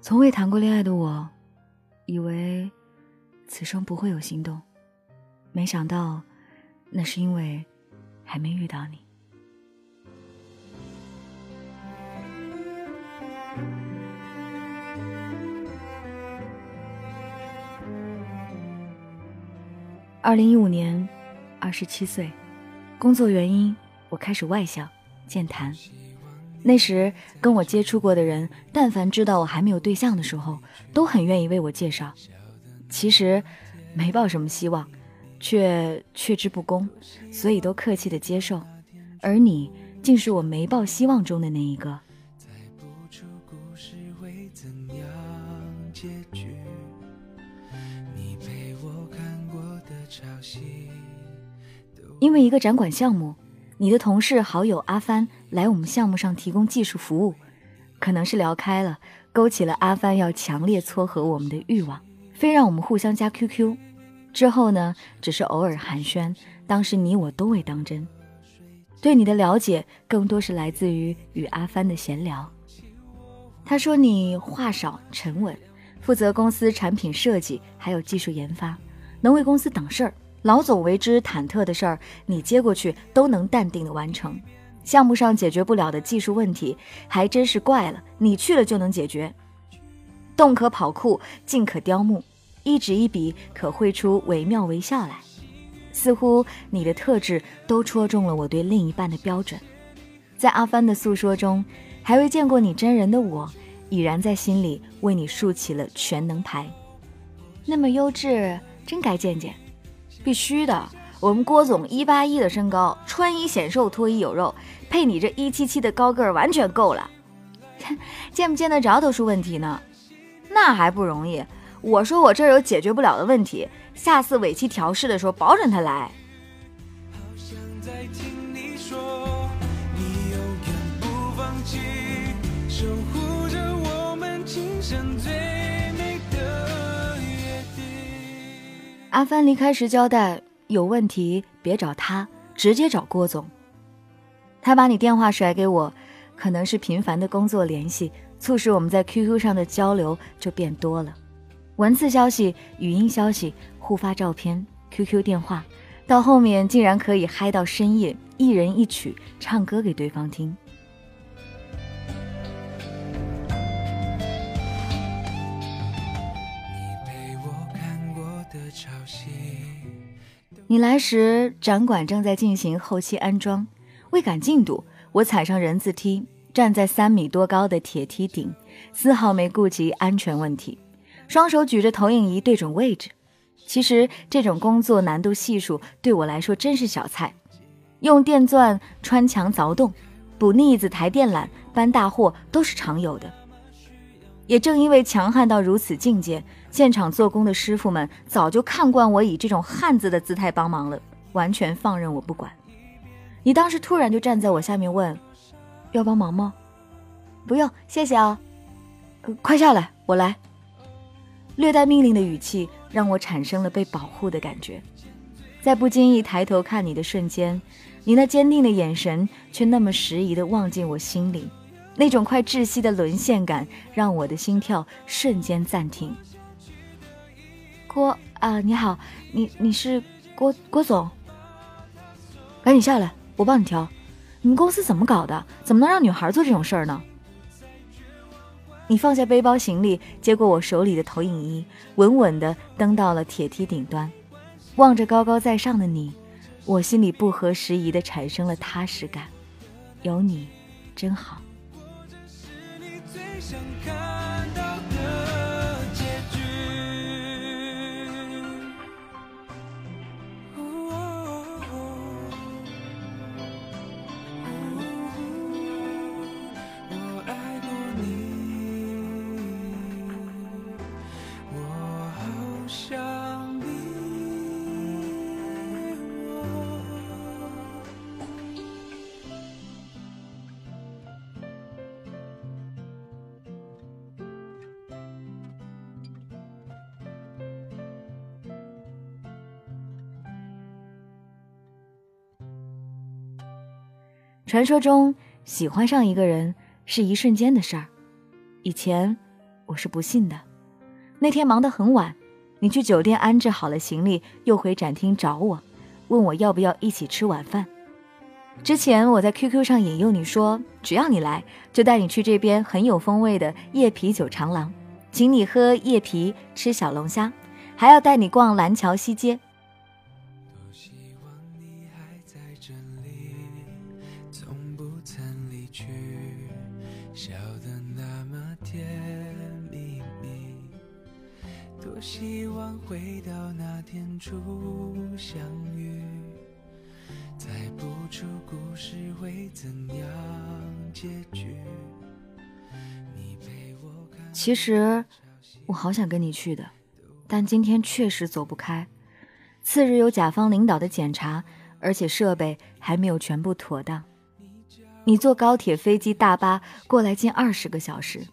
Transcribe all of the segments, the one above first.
从未谈过恋爱的我，以为此生不会有心动，没想到，那是因为还没遇到你。二零一五年，二十七岁，工作原因，我开始外向、健谈。那时跟我接触过的人，但凡知道我还没有对象的时候，都很愿意为我介绍。其实没抱什么希望，却却之不恭，所以都客气的接受。而你，竟是我没抱希望中的那一个。因为一个展馆项目，你的同事好友阿帆来我们项目上提供技术服务，可能是聊开了，勾起了阿帆要强烈撮合我们的欲望，非让我们互相加 QQ。之后呢，只是偶尔寒暄，当时你我都未当真。对你的了解更多是来自于与阿帆的闲聊。他说你话少沉稳，负责公司产品设计还有技术研发，能为公司挡事儿。老总为之忐忑的事儿，你接过去都能淡定的完成。项目上解决不了的技术问题，还真是怪了，你去了就能解决。动可跑酷，静可雕木，一纸一笔可绘出惟妙惟肖来。似乎你的特质都戳中了我对另一半的标准。在阿帆的诉说中，还未见过你真人的我，已然在心里为你竖起了全能牌。那么优质，真该见见。必须的，我们郭总一八一的身高，穿衣显瘦，脱衣有肉，配你这一七七的高个儿，完全够了。见不见得着都是问题呢，那还不容易。我说我这儿有解决不了的问题，下次尾气调试的时候，保准他来。生阿帆离开时交代，有问题别找他，直接找郭总。他把你电话甩给我，可能是频繁的工作联系，促使我们在 QQ 上的交流就变多了，文字消息、语音消息、互发照片、QQ 电话，到后面竟然可以嗨到深夜，一人一曲唱歌给对方听。你来时，展馆正在进行后期安装，为赶进度，我踩上人字梯，站在三米多高的铁梯顶，丝毫没顾及安全问题，双手举着投影仪对准位置。其实这种工作难度系数对我来说真是小菜，用电钻穿墙凿洞，补腻子抬电缆，搬大货都是常有的。也正因为强悍到如此境界，现场做工的师傅们早就看惯我以这种汉子的姿态帮忙了，完全放任我不管。你当时突然就站在我下面问：“要帮忙吗？”“不用，谢谢啊。”“快下来，我来。”略带命令的语气让我产生了被保护的感觉。在不经意抬头看你的瞬间，你那坚定的眼神却那么迟疑的望进我心里。那种快窒息的沦陷感，让我的心跳瞬间暂停。郭啊，你好，你你是郭郭总？赶紧下来，我帮你挑。你们公司怎么搞的？怎么能让女孩做这种事儿呢？你放下背包行李，接过我手里的投影仪，稳稳地登到了铁梯顶端，望着高高在上的你，我心里不合时宜地产生了踏实感。有你，真好。想看到传说中，喜欢上一个人是一瞬间的事儿。以前，我是不信的。那天忙得很晚，你去酒店安置好了行李，又回展厅找我，问我要不要一起吃晚饭。之前我在 QQ 上引诱你说，只要你来，就带你去这边很有风味的叶啤酒长廊，请你喝叶啤，吃小龙虾，还要带你逛蓝桥西街。希望回到那天初相遇。猜不出故事会怎样结局。其实我好想跟你去的，但今天确实走不开。次日有甲方领导的检查，而且设备还没有全部妥当。你坐高铁、飞机、大巴过来近二十个小时，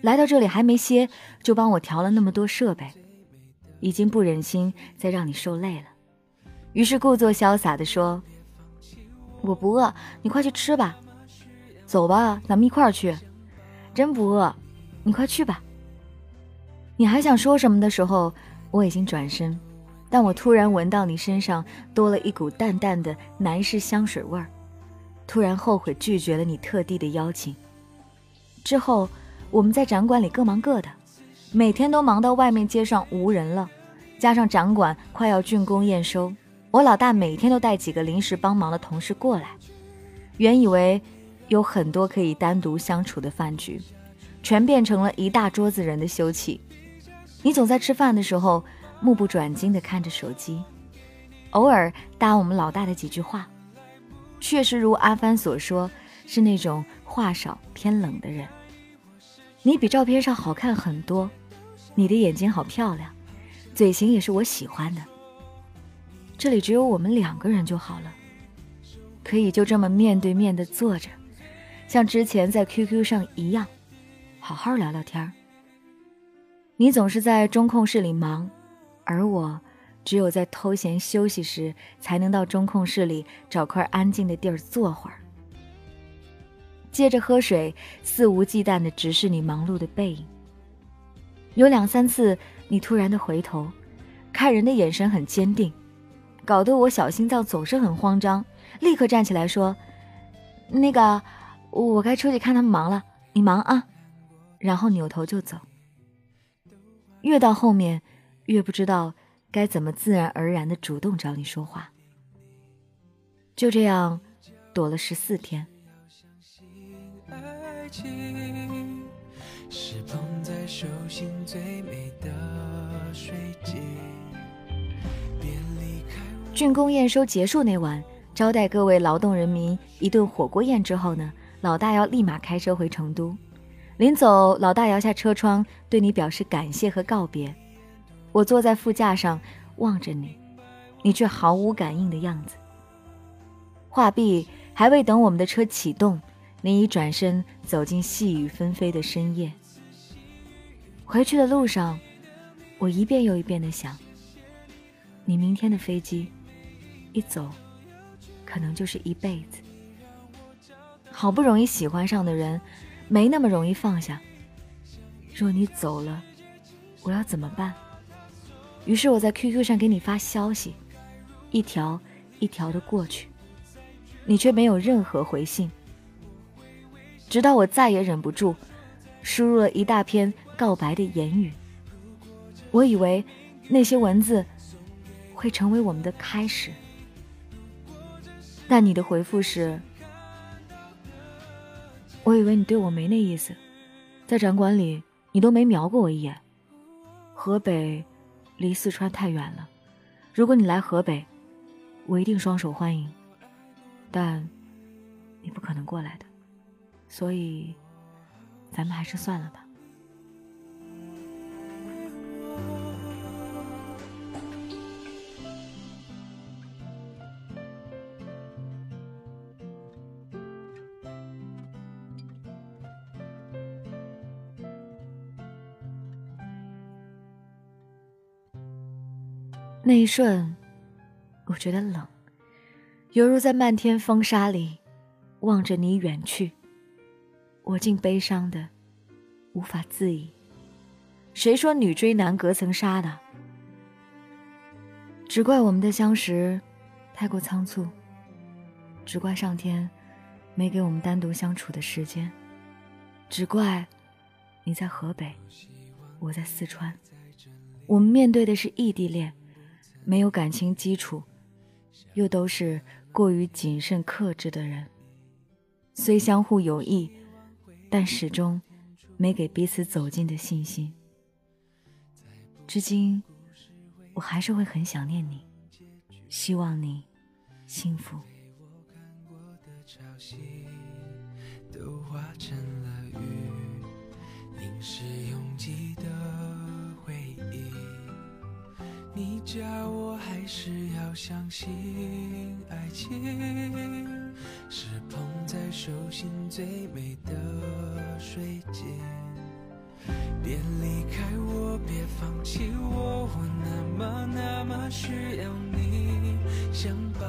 来到这里还没歇，就帮我调了那么多设备，已经不忍心再让你受累了。于是故作潇洒地说。我不饿，你快去吃吧。走吧，咱们一块儿去。真不饿，你快去吧。你还想说什么的时候，我已经转身，但我突然闻到你身上多了一股淡淡的男士香水味儿，突然后悔拒绝了你特地的邀请。之后，我们在展馆里各忙各的，每天都忙到外面街上无人了，加上展馆快要竣工验收。我老大每天都带几个临时帮忙的同事过来，原以为有很多可以单独相处的饭局，全变成了一大桌子人的休憩。你总在吃饭的时候目不转睛地看着手机，偶尔搭我们老大的几句话。确实如阿帆所说，是那种话少偏冷的人。你比照片上好看很多，你的眼睛好漂亮，嘴型也是我喜欢的。这里只有我们两个人就好了，可以就这么面对面的坐着，像之前在 QQ 上一样，好好聊聊天儿。你总是在中控室里忙，而我只有在偷闲休息时，才能到中控室里找块安静的地儿坐会儿。接着喝水，肆无忌惮地直视你忙碌的背影。有两三次，你突然的回头，看人的眼神很坚定。搞得我小心脏总是很慌张，立刻站起来说：“那个，我该出去看他们忙了，你忙啊。”然后扭头就走。越到后面，越不知道该怎么自然而然的主动找你说话。就这样，躲了十四天。手心最美的水晶竣工验收结束那晚，招待各位劳动人民一顿火锅宴之后呢，老大要立马开车回成都。临走，老大摇下车窗，对你表示感谢和告别。我坐在副驾上望着你，你却毫无感应的样子。话毕，还未等我们的车启动，你已转身走进细雨纷飞的深夜。回去的路上，我一遍又一遍的想，你明天的飞机。一走，可能就是一辈子。好不容易喜欢上的人，没那么容易放下。若你走了，我要怎么办？于是我在 QQ 上给你发消息，一条一条的过去，你却没有任何回信。直到我再也忍不住，输入了一大篇告白的言语。我以为那些文字会成为我们的开始。但你的回复是：“我以为你对我没那意思，在展馆里你都没瞄过我一眼。河北离四川太远了，如果你来河北，我一定双手欢迎。但你不可能过来的，所以咱们还是算了吧。”那一瞬，我觉得冷，犹如在漫天风沙里望着你远去，我竟悲伤的无法自已。谁说女追男隔层纱的？只怪我们的相识太过仓促，只怪上天没给我们单独相处的时间，只怪你在河北，我在四川，我们面对的是异地恋，没有感情基础，又都是过于谨慎克制的人，虽相互有意，但始终没给彼此走近的信心。至今，我还是会很想念你，希望你幸福。都化成了雨，凝视拥挤的回忆。你叫我还是要相信爱情，是捧在手心最美的水晶。别离开我，别放弃我，我那么那么需要你，想抱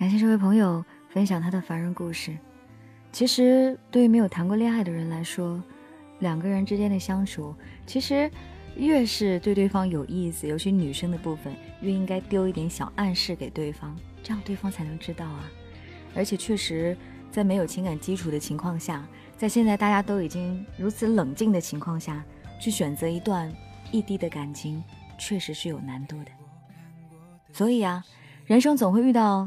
感谢这位朋友分享他的凡人故事。其实，对于没有谈过恋爱的人来说，两个人之间的相处，其实越是对对方有意思，尤其女生的部分，越应该丢一点小暗示给对方，这样对方才能知道啊。而且，确实在没有情感基础的情况下，在现在大家都已经如此冷静的情况下，去选择一段异地的感情，确实是有难度的。所以啊，人生总会遇到。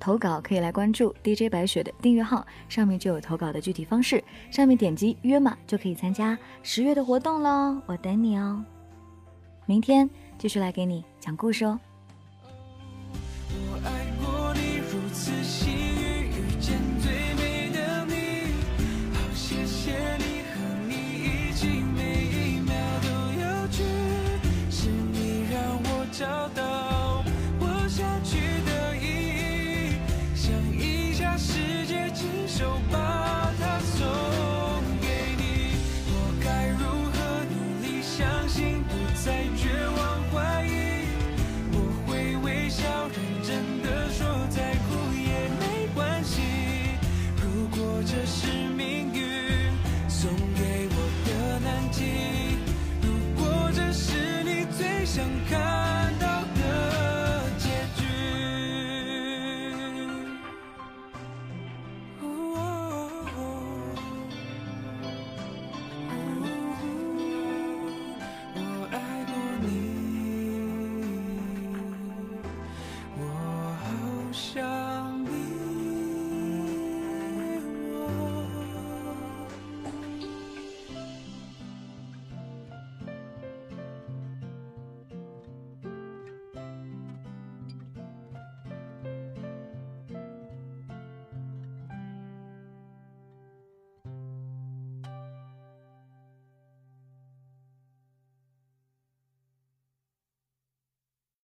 投稿可以来关注 DJ 白雪的订阅号，上面就有投稿的具体方式，上面点击约码就可以参加十月的活动喽，我等你哦。明天继续来给你讲故事哦。